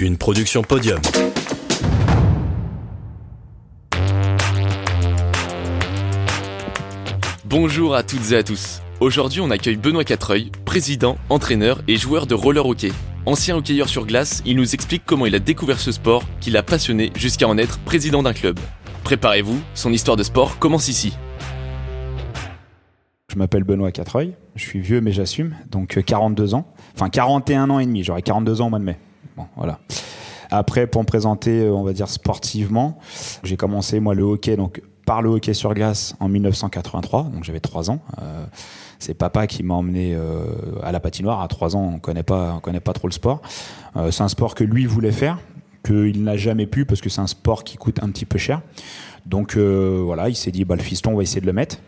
une production podium. Bonjour à toutes et à tous. Aujourd'hui, on accueille Benoît Quatreuil, président, entraîneur et joueur de roller hockey. Ancien hockeyeur sur glace, il nous explique comment il a découvert ce sport qui l'a passionné jusqu'à en être président d'un club. Préparez-vous, son histoire de sport commence ici. Je m'appelle Benoît Quatreuil, je suis vieux mais j'assume, donc 42 euh, ans, enfin 41 ans et demi, j'aurai 42 ans au mois de mai. Voilà. Après, pour me présenter, euh, on va dire sportivement, j'ai commencé moi le hockey donc par le hockey sur glace en 1983, donc j'avais 3 ans. Euh, c'est papa qui m'a emmené à la patinoire. À 3 ans, on connaît pas, on connaît pas trop le sport. c'est un sport que lui voulait faire, qu'il n'a jamais pu parce que c'est un sport qui coûte un petit peu cher. Donc euh, voilà, il s'est dit, bah, le fiston, on va essayer de le mettre.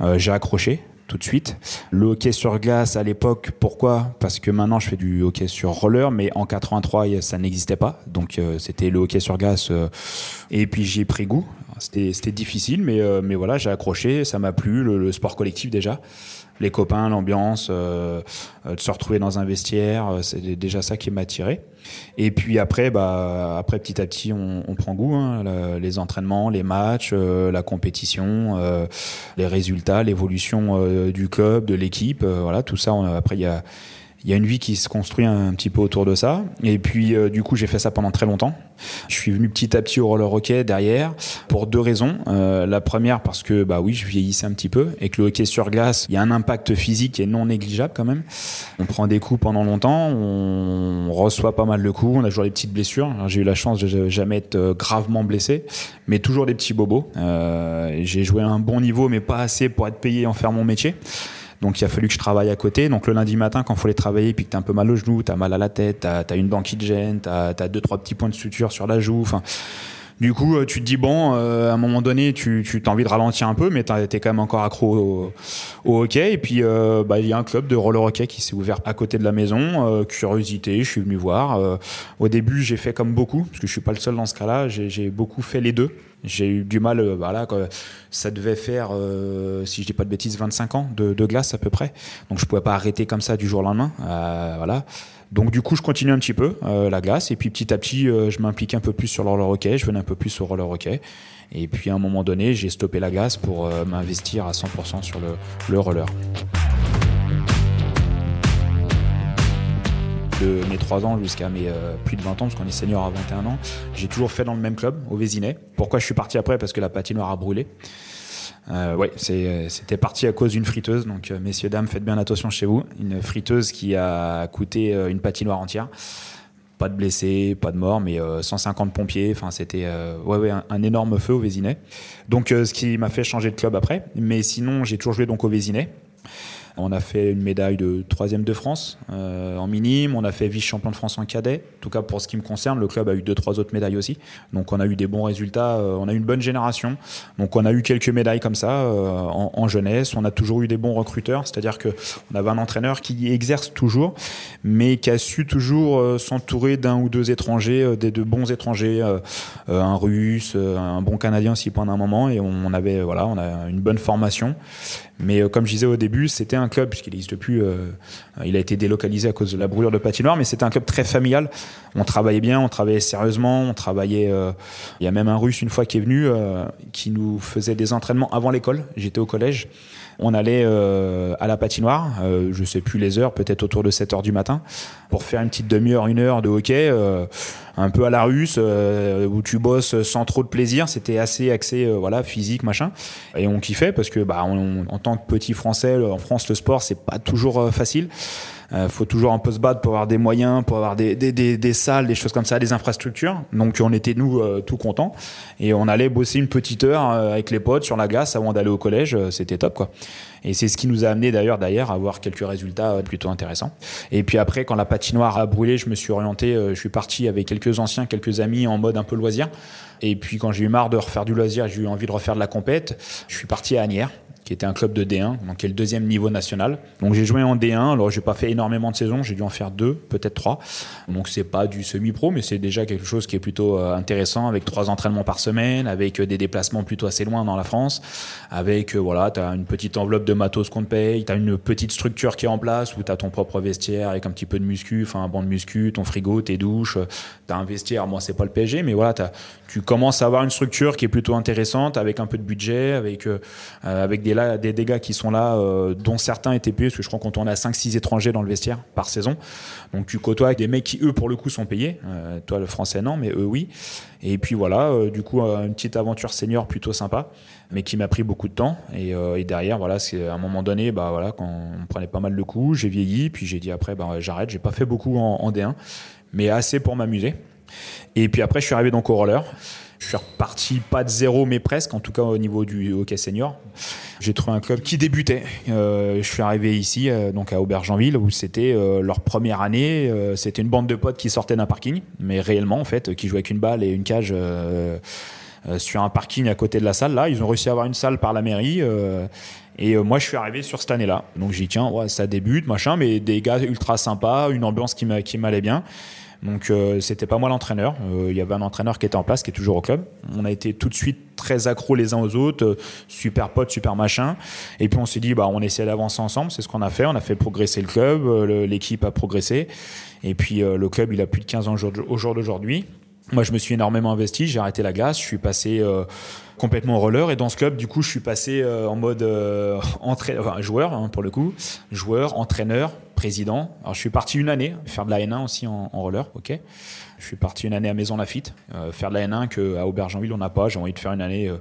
Euh, j'ai accroché tout de suite. Le hockey sur glace à l'époque, pourquoi? Parce que maintenant je fais du hockey sur roller, mais en 83 ça n'existait pas. Donc euh, c'était le hockey sur glace. et puis j'y ai pris goût. C'était difficile, mais, mais voilà, j'ai accroché, ça m'a plu, le, sport collectif déjà les copains, l'ambiance, euh, euh, de se retrouver dans un vestiaire, euh, c'est déjà ça qui m'a attiré. Et puis après, bah, après petit à petit, on, on prend goût. Hein, les entraînements, les matchs, la compétition, les résultats, l'évolution du club, de l'équipe, voilà, tout ça. On, après, il y a il y a une vie qui se construit un, petit peu autour de ça. Et puis, euh, du coup, j'ai fait ça pendant très longtemps. Je suis venu petit à petit au roller hockey derrière pour deux raisons. Euh, la première, parce que, bah oui, je vieillissais un petit peu et que le hockey sur glace, il y a un impact physique qui est non négligeable quand même. On prend des coups pendant longtemps, on reçoit pas mal de coups, on a toujours des petites blessures. J'ai eu la chance de jamais être euh, gravement blessé, mais toujours des petits bobos. j'ai joué à un bon niveau, mais pas assez pour être payé en faire mon métier. Donc il a fallu que je travaille à côté. Donc le lundi matin, quand il faut les travailler, puis que tu un peu mal au genou, tu as mal à la tête, tu as, une banquille de gêne, tu as, deux, trois petits points de suture sur la joue. Enfin, du coup, euh, tu te dis, bon, euh, à un moment donné, tu, tu envie de ralentir un peu, mais tu es quand même encore accro au, hockey. Et puis, euh, bah, il y a un club de roller hockey qui s'est ouvert à côté de la maison. curiosité, je suis venu voir. au début, j'ai fait comme beaucoup, parce que je suis pas le seul dans ce cas-là. J'ai beaucoup fait les deux. J'ai eu du mal, voilà, ça devait faire, si je dis pas de bêtises, 25 ans de, de, glace à peu près. Donc je pouvais pas arrêter comme ça du jour au lendemain. voilà. Donc du coup, je continue un petit peu euh, la glace et puis petit à petit, euh, je m'implique un peu plus sur le roller hockey, je venais un peu plus au roller hockey. Et puis à un moment donné, j'ai stoppé la glace pour euh, m'investir à 100% sur le, le roller. de mes 3 ans jusqu'à mes plus de 20 ans, parce qu'on est senior à 21 ans, j'ai toujours fait dans le même club, au Vésinet. Pourquoi je suis parti après? Parce que la patinoire a brûlé. Euh, oui, c'était parti à cause d'une friteuse. Donc, euh, messieurs, dames, faites bien attention chez vous. Une friteuse qui a coûté euh, une patinoire entière. Pas de blessés, pas de morts, mais 150 pompiers. Enfin, c'était ouais, ouais, un, énorme feu au Vésinet. Donc, ce qui m'a fait changer de club après. Mais sinon, j'ai toujours joué donc au Vésinet. On a fait une médaille de troisième de France euh, en minime. On a fait vice-champion de France en cadet. En tout cas, pour ce qui me concerne, le club a eu deux, trois autres médailles aussi. Donc, on a eu des bons résultats. Euh, on a eu une bonne génération. Donc, on a eu quelques médailles comme ça euh, en, jeunesse. On a toujours eu des bons recruteurs. C'est-à-dire que on avait un entraîneur qui exerce toujours, mais qui a su toujours s'entourer d'un ou deux étrangers, des de bons étrangers, un russe, un bon canadien aussi pendant un moment. Et on avait, voilà, on a une bonne formation. Mais comme je disais au début, c'était un club, puisqu'il n'existe plus, euh, il a été délocalisé à cause de la brûlure de patinoire, mais c'était un club très familial. On travaillait bien, on travaillait sérieusement, on travaillait. Euh, il y a même un russe une fois qui est venu, euh, qui nous faisait des entraînements avant l'école. J'étais au collège. On allait à la patinoire, je sais plus les heures, peut-être autour de 7 heures du matin, pour faire une petite demi-heure, une heure de hockey, un peu à la russe, où tu bosses sans trop de plaisir. C'était assez axé, voilà, physique, machin. Et on kiffait parce que, bah, en tant que petit Français, en France, le sport, c'est pas toujours euh, facile. Euh, faut toujours un peu se battre pour avoir des moyens, pour avoir des, des, des, salles, des choses comme ça, des infrastructures. Donc on était nous euh, tout contents et on allait bosser une petite heure avec les potes sur la glace avant d'aller au collège. C'était top quoi. Et c'est ce qui nous a amené d'ailleurs d'ailleurs à avoir quelques résultats plutôt intéressants. Et puis après, quand la patinoire a brûlé, je me suis orienté, je suis parti avec quelques anciens, quelques amis en mode un peu loisir. Et puis quand j'ai eu marre de refaire du loisir, j'ai eu envie de refaire de la compète, je suis parti à Agnières qui était un club de D1, donc qui est le deuxième niveau national. Donc j'ai joué en D1, alors j'ai pas fait énormément de saisons, j'ai dû en faire deux, peut-être trois. Donc c'est pas du semi-pro, mais c'est déjà quelque chose qui est plutôt euh, intéressant, avec trois entraînements par semaine, avec euh, des déplacements plutôt assez loin dans la France, avec, voilà, tu as une petite enveloppe de matos qu'on te paye, tu as une petite structure qui est en place, où tu as ton propre vestiaire avec un petit peu de muscu, enfin un banc de muscu, ton frigo, tes douches, tu as un vestiaire, moi c'est pas le PSG, mais voilà, tu commences à avoir une structure qui est plutôt intéressante, avec un peu de budget, avec, euh, avec des, des dégâts qui sont là, euh, dont certains étaient payés, parce que je crois qu'on tourne à 5-6 étrangers dans le vestiaire par saison. Donc tu côtoies des mecs qui, eux, pour le coup, sont payés. Euh, toi, le français, non, mais eux, oui. Et puis voilà, du coup, une petite aventure senior plutôt sympa, mais qui m'a pris beaucoup de temps. Et, et derrière, voilà, c'est à un moment donné, bah, voilà, quand on prenait pas mal de coups, j'ai vieilli, puis j'ai dit après, bah, j'arrête, j'ai pas fait beaucoup en, en D1, mais assez pour m'amuser. Et puis après, je suis arrivé donc au roller. Je suis reparti pas de zéro, mais presque, en tout cas au niveau du hockey senior. J'ai trouvé un club qui débutait. Euh, je suis arrivé ici, euh, donc à Aubergenville, où c'était euh, leur première année. Euh, c'était une bande de potes qui sortaient d'un parking, mais réellement, en fait, qui jouaient avec une balle et une cage euh, sur un parking à côté de la salle. Là, ils ont réussi à avoir une salle par la mairie. Et moi, je suis arrivé sur cette année-là. Donc, j'ai dit, tiens, ouais, ça débute, machin, mais des gars ultra sympas, une ambiance qui m'allait bien. Donc euh, c'était pas moi l'entraîneur. Euh, il y avait un entraîneur qui était en place, qui est toujours au club. On a été tout de suite très accros les uns aux autres, euh, super potes, super machin. Et puis on s'est dit, bah on essaie d'avancer ensemble. C'est ce qu'on a fait. On a fait progresser le club. L'équipe a progressé. Et puis le club, il a plus de 15 ans au jour d'aujourd'hui. Moi, je me suis énormément investi. J'ai arrêté la glace. Je suis passé complètement au roller. Et dans ce club, du coup, je suis passé en mode enfin, joueur, hein, pour le coup, joueur, entraîneur, président. Alors, je suis parti une année faire de la N1 aussi en, roller, ok. Je suis parti une année à Maison Lafitte, euh, faire de la N1 qu'à Aubergenville on n'a pas. J'ai envie de faire une année euh,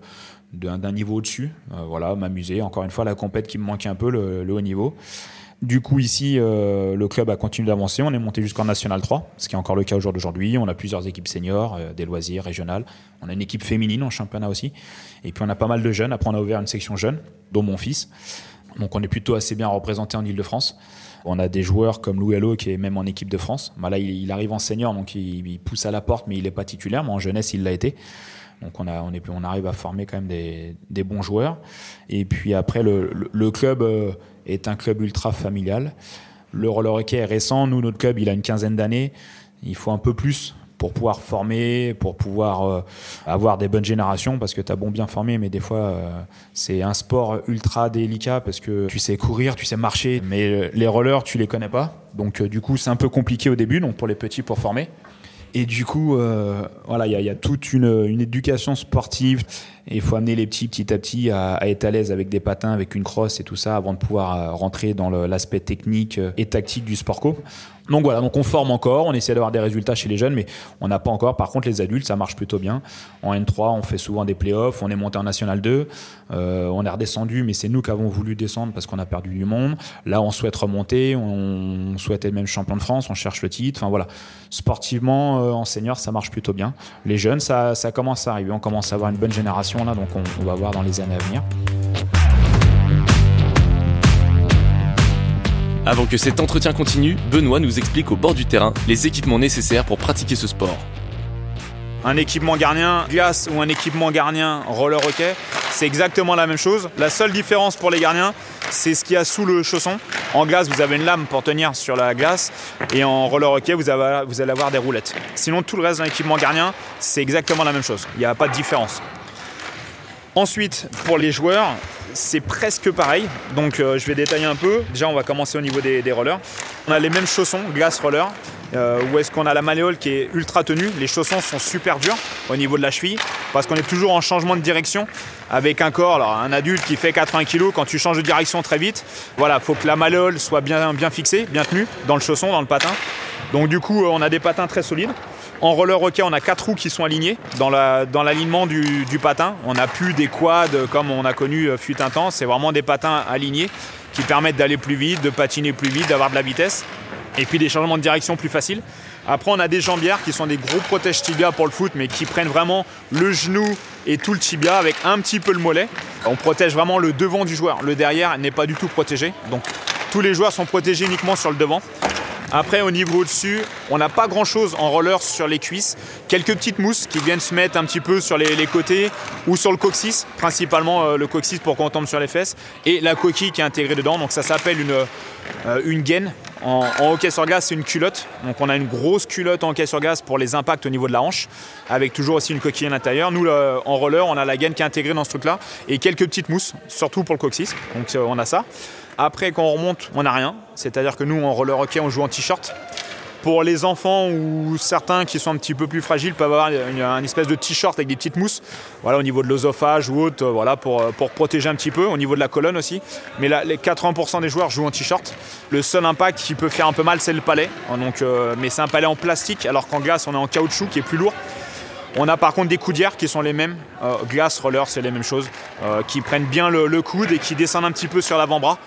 d'un niveau au-dessus. Euh, voilà, m'amuser. Encore une fois, la compète qui me manquait un peu, le, le haut niveau. Du coup, ici, euh, le club a continué d'avancer. On est monté jusqu'en National 3, ce qui est encore le cas au jour d'aujourd'hui. On a plusieurs équipes seniors, euh, des loisirs, régionales. On a une équipe féminine en championnat aussi. Et puis, on a pas mal de jeunes. Après, on a ouvert une section jeunes, dont mon fils. Donc, on est plutôt assez bien représenté en Ile-de-France. On a des joueurs comme Lou Hello qui est même en équipe de France. Bah là, il, arrive en senior, donc il, pousse à la porte, mais il n'est pas titulaire. Mais en jeunesse, il l'a été. Donc on, a, on, est, on arrive à former quand même des, bons joueurs. Et puis après, le, club euh, est un club ultra familial. Le roller hockey est récent. Nous, notre club, il a une quinzaine d'années. Il faut un peu plus pour pouvoir former, pour pouvoir euh, avoir des bonnes générations, parce que tu as bon bien formé, mais des fois, euh, c'est un sport ultra délicat, parce que tu sais courir, tu sais marcher, mais les rollers, tu les connais pas. Donc, du coup, c'est un peu compliqué au début, donc pour les petits, pour former. Et du coup, euh, voilà, il y, y, a toute une, une éducation sportive. Et il faut amener les petits petit à petit à, à, être à l'aise avec des patins, avec une crosse et tout ça, avant de pouvoir rentrer dans l'aspect technique et tactique du sport co. Donc voilà, donc on forme encore, on essaie d'avoir des résultats chez les jeunes, mais on n'a pas encore. Par contre, les adultes, ça marche plutôt bien. En N3, on fait souvent des playoffs, on est monté en National 2, euh, on est redescendu, mais c'est nous qui avons voulu descendre parce qu'on a perdu du monde. Là, on souhaite remonter, on souhaite être même champion de France, on cherche le titre. Enfin voilà, sportivement, euh, en senior, ça marche plutôt bien. Les jeunes, ça, commence à arriver, on commence à avoir une bonne génération là, donc on, on va voir dans les années à venir. Avant que cet entretien continue, Benoît nous explique au bord du terrain les équipements nécessaires pour pratiquer ce sport. Un équipement gardien glace ou un équipement gardien roller hockey, c'est exactement la même chose. La seule différence pour les gardiens, c'est ce qu'il y a sous le chausson. En glace, vous avez une lame pour tenir sur la glace et en roller hockey, vous, vous allez avoir des roulettes. Sinon, tout le reste d'un équipement gardien, c'est exactement la même chose. Il n'y a pas de différence. Ensuite, pour les joueurs, c'est presque pareil. Donc euh, je vais détailler un peu. Déjà, on va commencer au niveau des, rollers. On a les mêmes chaussons, glace roller. Euh, où est-ce qu'on a la malléole qui est ultra tenue. Les chaussons sont super durs au niveau de la cheville parce qu'on est toujours en changement de direction avec un corps. Un adulte qui fait 80 kg, quand tu changes de direction très vite, voilà, faut que la malléole soit bien, bien fixée, bien tenue dans le chausson, dans le patin. Donc du coup, on a des patins très solides. En roller hockey, on a quatre roues qui sont alignées dans l'alignement du, patin. On n'a plus des quads comme on a connu euh, fut un. C'est vraiment des patins alignés qui permettent d'aller plus vite, de patiner plus vite, d'avoir de la vitesse. Et puis des changements de direction plus faciles. Après, on a des jambières qui sont des gros protèges tibia pour le foot, mais qui prennent vraiment le genou et tout le tibia avec un petit peu le mollet. On protège vraiment le devant du joueur. Le derrière n'est pas du tout protégé. Donc tous les joueurs sont protégés uniquement sur le devant. Après, au niveau au-dessus, on n'a pas grand-chose en roller sur les cuisses. Quelques petites mousses qui viennent se mettre un petit peu sur les, côtés ou sur le coccyx, principalement euh, le coccyx pour qu'on tombe sur les fesses, et la coquille qui est intégrée dedans. Donc ça s'appelle une, euh, une gaine. En, hockey sur glace, c'est une culotte. Donc on a une grosse culotte en hockey sur glace pour les impacts au niveau de la hanche, avec toujours aussi une coquille à l'intérieur. Nous, en roller, on a la gaine qui est intégrée dans ce truc-là, et quelques petites mousses, surtout pour le coccyx. Donc on a ça. Après, quand on remonte, on n'a rien. C'est-à-dire que nous, en roller hockey, on joue en t-shirt. Pour les enfants ou certains qui sont un petit peu plus fragiles, peuvent avoir une, espèce de t-shirt avec des petites mousses, voilà, au niveau de l'osophage ou autre, voilà, pour, pour protéger un petit peu, au niveau de la colonne aussi. Mais les 80% des joueurs jouent en t-shirt. Le seul impact qui peut faire un peu mal, c'est le palais. Donc, euh, mais c'est un palais en plastique, alors qu'en glace, on est en caoutchouc qui est plus lourd. On a par contre des coudières qui sont les mêmes, euh, glace, roller, c'est les mêmes choses, euh, qui prennent bien le, coude et qui descendent un petit peu sur l'avant-bras.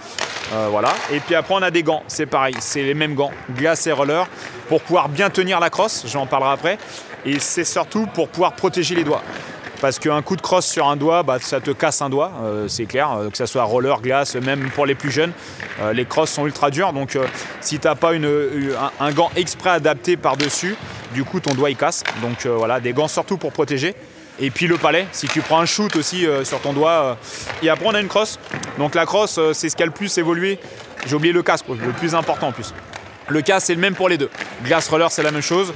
Euh, voilà. Et puis après, on a des gants, c'est pareil, c'est les mêmes gants, glace et roller, pour pouvoir bien tenir la crosse, j'en parlerai après. Et c'est surtout pour pouvoir protéger les doigts. Parce qu'un coup de crosse sur un doigt, bah, ça te casse un doigt, c'est clair, que ce soit roller, glace, même pour les plus jeunes. Les crosses sont ultra dures, donc si tu n'as pas un, gant exprès adapté par-dessus, du coup ton doigt il casse. Donc voilà, des gants surtout pour protéger. Et puis le palais, si tu prends un shoot aussi sur ton doigt. et après on a une crosse. Donc la crosse, c'est ce qui a le plus évolué. J'ai oublié le casque, le plus important en plus. Le casque, c'est le même pour les deux. Glass roller, c'est la même chose.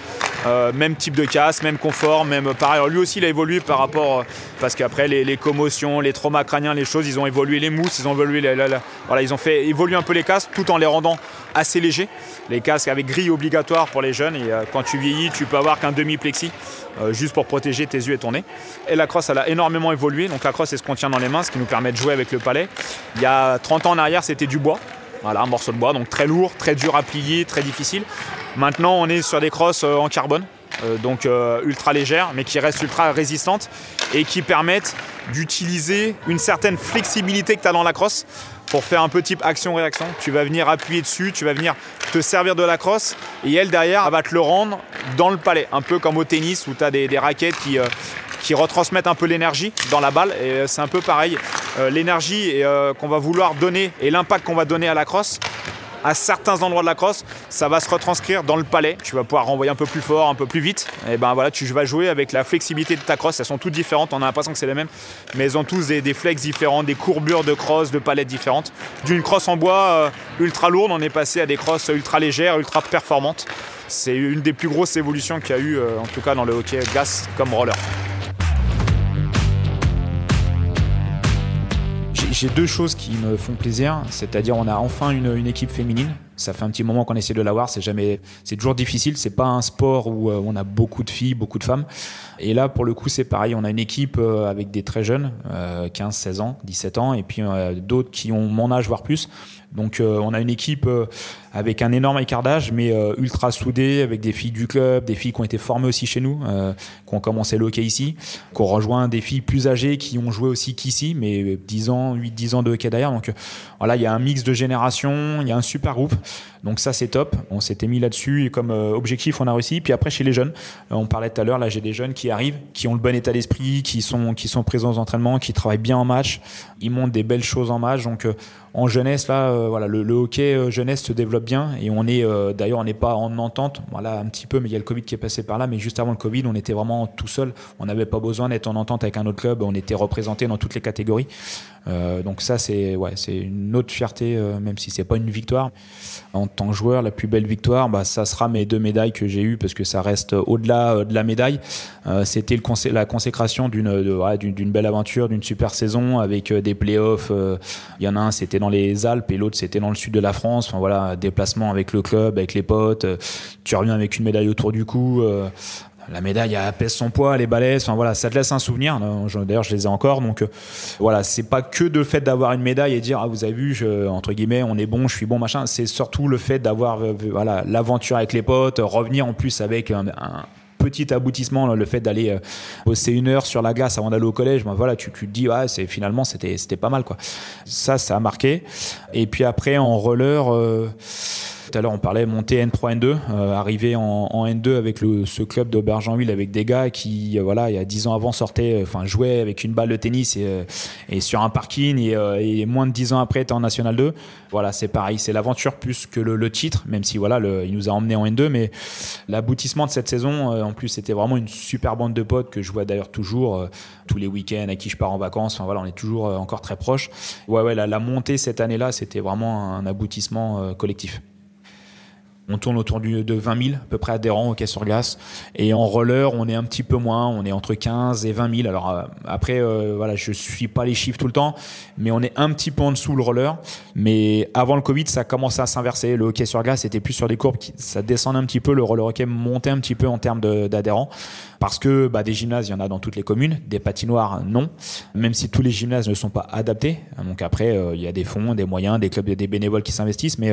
Euh, même type de casque, même confort, même pareil. lui aussi, il a évolué par rapport. Euh, parce qu'après, les, commotions, les traumas crâniens, les choses, ils ont évolué les mousses, ils ont évolué. voilà, ils ont fait évoluer un peu les casques tout en les rendant assez légers. Les casques avec grille obligatoire pour les jeunes. Et euh, quand tu vieillis, tu peux avoir qu'un demi-plexi. juste pour protéger tes yeux et ton nez. Et la crosse, elle a énormément évolué. Donc la crosse, elle se contient dans les mains, ce qui nous permet de jouer avec le palais. Il y a 30 ans en arrière, c'était du bois. Voilà, un morceau de bois, donc très lourd, très dur à plier, très difficile. Maintenant, on est sur des crosses euh, en carbone, euh, donc euh, ultra légères, mais qui restent ultra résistantes et qui permettent d'utiliser une certaine flexibilité que tu as dans la crosse pour faire un peu type action-réaction. Tu vas venir appuyer dessus, tu vas venir te servir de la crosse et elle derrière elle va te le rendre dans le palais, un peu comme au tennis où tu as des, raquettes qui, qui retransmettent un peu l'énergie dans la balle. Et euh, c'est un peu pareil. Euh, l'énergie euh, qu'on va vouloir donner et l'impact qu'on va donner à la crosse, à certains endroits de la crosse, ça va se retranscrire dans le palais. Tu vas pouvoir renvoyer un peu plus fort, un peu plus vite. Et ben voilà, tu vas jouer avec la flexibilité de ta crosse. Elles sont toutes différentes. On a l'impression que c'est les mêmes, mais elles ont tous des, flex différents, des courbures de crosse, de palettes différentes. D'une crosse en bois ultra lourde, on est passé à des crosses ultra légères, ultra performantes. C'est une des plus grosses évolutions qu'il y a eu, en tout cas dans le hockey gas comme roller. J'ai deux choses qui me font plaisir, c'est-à-dire on a enfin une, équipe féminine. Ça fait un petit moment qu'on essaie de l'avoir, c'est jamais, c'est toujours difficile. C'est pas un sport où euh, on a beaucoup de filles, beaucoup de femmes. Et là, pour le coup, c'est pareil. On a une équipe euh, avec des très jeunes, 15, euh, 16 ans, 17 ans, et puis d'autres qui ont mon âge voire plus. Donc on a une équipe avec un énorme écart d'âge, mais ultra soudée, avec des filles du club, des filles qui ont été formées aussi chez nous, qui ont commencé le hockey ici, qui ont rejoint des filles plus âgées qui ont joué aussi qu'ici, mais 10 ans, 8-10 ans de hockey derrière. Donc voilà, il y a un mix de générations, il y a un super groupe. Donc ça c'est top. On s'était mis là-dessus et comme euh, objectif on a réussi. Puis après chez les jeunes, euh, on parlait tout à l'heure, là j'ai des jeunes qui arrivent, qui ont le bon état d'esprit, qui sont présents aux entraînements, qui travaillent bien en match, ils montrent des belles choses en match. Donc euh, en jeunesse là, voilà le, hockey jeunesse se développe bien et on est d'ailleurs on n'est pas en entente. Voilà un petit peu, mais il y a le Covid qui est passé par là. Mais juste avant le Covid, on était vraiment tout seul. On n'avait pas besoin d'être en entente avec un autre club. On était représenté dans toutes les catégories. Donc ça c'est ouais une autre fierté, même si c'est pas une victoire en tant que joueur, la plus belle victoire, bah, ça sera mes deux médailles que j'ai eues parce que ça reste au-delà euh, de la médaille. Euh, c'était la consécration d'une belle aventure, d'une super saison avec euh, des playoffs. Il y en a un, c'était dans les Alpes et l'autre, c'était dans le sud de la France. Enfin voilà, déplacement avec le club, avec les potes. tu reviens avec une médaille autour du cou la médaille elle pèse son poids, est balèze. Enfin voilà, ça te laisse un souvenir. D'ailleurs, je les ai encore. Donc euh, voilà, c'est pas que de le fait d'avoir une médaille et dire ah vous avez vu, entre guillemets, on est bon, je suis bon, machin. C'est surtout le fait d'avoir euh, voilà l'aventure avec les potes, revenir en plus avec un, petit aboutissement, le fait d'aller euh, bosser une heure sur la glace avant d'aller au collège, ben voilà, tu, tu te dis, ouais, c'est finalement c'était c'était pas mal quoi. Ça, ça a marqué. Et puis après en roller on parlait monter N3, N2, euh, arriver en, N2 avec ce club d'Aubergenville avec des gars qui, voilà, il y a 10 ans avant sortaient, enfin, jouaient avec une balle de tennis et, sur un parking et, moins de 10 ans après étaient en National 2. Voilà, c'est pareil, c'est l'aventure plus que le, titre, même si voilà, il nous a emmené en N2, mais l'aboutissement de cette saison, en plus, c'était vraiment une super bande de potes que je vois d'ailleurs toujours tous les week-ends, à qui je pars en vacances. Enfin voilà, on est toujours encore très proches. Ouais, ouais, la montée cette année-là, c'était vraiment un aboutissement collectif. On tourne autour de 20 000 à peu près adhérents au quai sur glace. Et en roller, on est un petit peu moins. On est entre 15 et 20 000. Alors euh, après, euh, voilà, je suis pas les chiffres tout le temps, mais on est un petit peu en dessous le roller. Mais avant le Covid, ça commençait à s'inverser. Le hockey sur glace était plus sur des courbes, qui, ça descendait un petit peu. Le roller hockey montait un petit peu en termes d'adhérents. Parce que bah, des gymnases, il y en a dans toutes les communes. Des patinoires, non. Même si tous les gymnases ne sont pas adaptés. Donc après, euh, il y a des fonds, des moyens, des clubs, des bénévoles qui s'investissent. Mais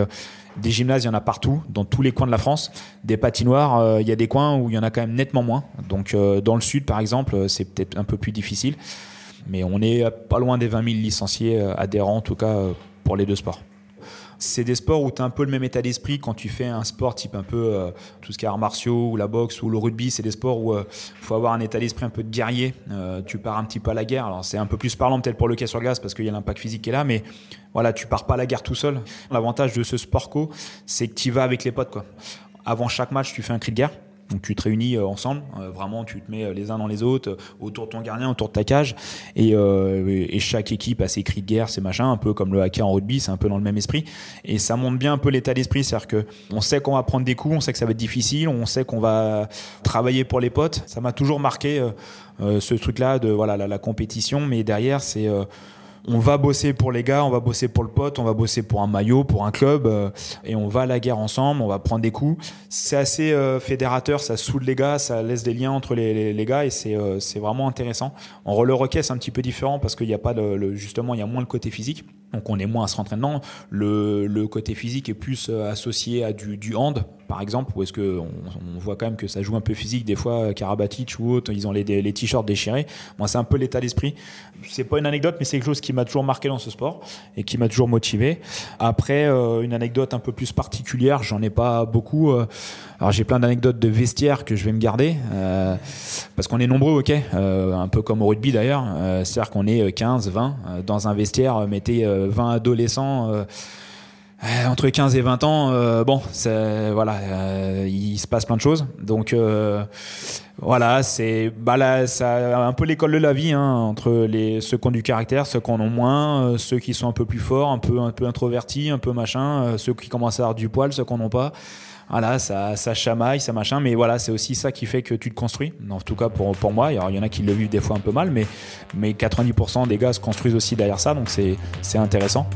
des gymnases, il y en a partout, dans tous les coins de la France. Des patinoires, euh, il y a des coins où il y en a quand même nettement moins. Donc euh, dans le sud, par exemple, euh, c'est peut-être un peu plus difficile. Mais on est pas loin des 20 000 licenciés adhérents, en tout cas, pour les deux sports c'est des sports où tu as un peu le même état d'esprit quand tu fais un sport type un peu tout ce qui est arts martiaux ou la boxe ou le rugby. C'est des sports où il faut avoir un état d'esprit un peu de guerrier. tu pars un petit peu à la guerre. Alors c'est un peu plus parlant peut-être pour le quai sur glace parce qu'il y a l'impact physique qui est là, mais voilà, tu pars pas à la guerre tout seul. L'avantage de ce sport co, c'est que tu vas avec les potes. Quoi. Avant chaque match, tu fais un cri de guerre. Donc tu te réunis euh, ensemble, euh, vraiment tu te mets euh, les uns dans les autres, autour de ton gardien, autour de ta cage, et, chaque équipe a ses cris de guerre, ses machins, un peu comme le hacker en rugby, c'est un peu dans le même esprit, et ça montre bien un peu l'état d'esprit, c'est-à-dire que on sait qu'on va prendre des coups, on sait que ça va être difficile, on sait qu'on va travailler pour les potes. Ça m'a toujours marqué ce truc-là de voilà la, la compétition, mais derrière c'est on va bosser pour les gars, on va bosser pour le pote, on va bosser pour un maillot, pour un club, euh, et on va à la guerre ensemble, on va prendre des coups. C'est assez euh, fédérateur, ça soude les gars, ça laisse des liens entre les, les, gars, et c'est euh, vraiment intéressant. En roller hockey, c'est un petit peu différent parce qu'il n'y a pas le, justement, il y a moins le côté physique, donc on est moins à se dedans. Le, côté physique est plus associé à du, hand, par exemple, ou est-ce que on, voit quand même que ça joue un peu physique des fois, Karabatic ou autre, ils ont les, t-shirts déchirés. Moi, c'est un peu l'état d'esprit. C'est pas une anecdote, mais c'est quelque chose qui m'a toujours marqué dans ce sport et qui m'a toujours motivé. Après, euh, une anecdote un peu plus particulière, j'en ai pas beaucoup. Euh. alors j'ai plein d'anecdotes de vestiaire que je vais me garder euh, parce qu'on est nombreux, ok, un peu comme au rugby d'ailleurs. C'est-à-dire qu'on est 15, 20 dans un vestiaire, mettez 20 adolescents. entre 15 et 20 ans, bon, voilà, il se passe plein de choses. Donc, voilà, c'est bah là, ça un peu l'école de la vie hein, entre les ceux qui ont du caractère, ceux qui en ont moins, euh, ceux qui sont un peu plus forts, un peu un peu introvertis, un peu machin, euh, ceux qui commencent à avoir du poil, ceux qui n'en ont pas. Voilà, ça, ça chamaille, ça machin, mais voilà, c'est aussi ça qui fait que tu te construis. En tout cas pour, pour moi, il y en a qui le vivent des fois un peu mal, mais, mais 90% des gars se construisent aussi derrière ça, donc c'est intéressant.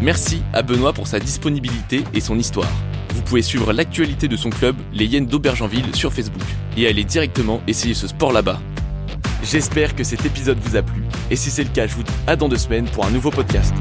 Merci à Benoît pour sa disponibilité et son histoire vous pouvez suivre l'actualité de son club, les Hyènes d'Aubergenville, sur Facebook, et aller directement essayer ce sport là-bas. J'espère que cet épisode vous a plu, et si c'est le cas, je vous dis à dans deux semaines pour un nouveau podcast.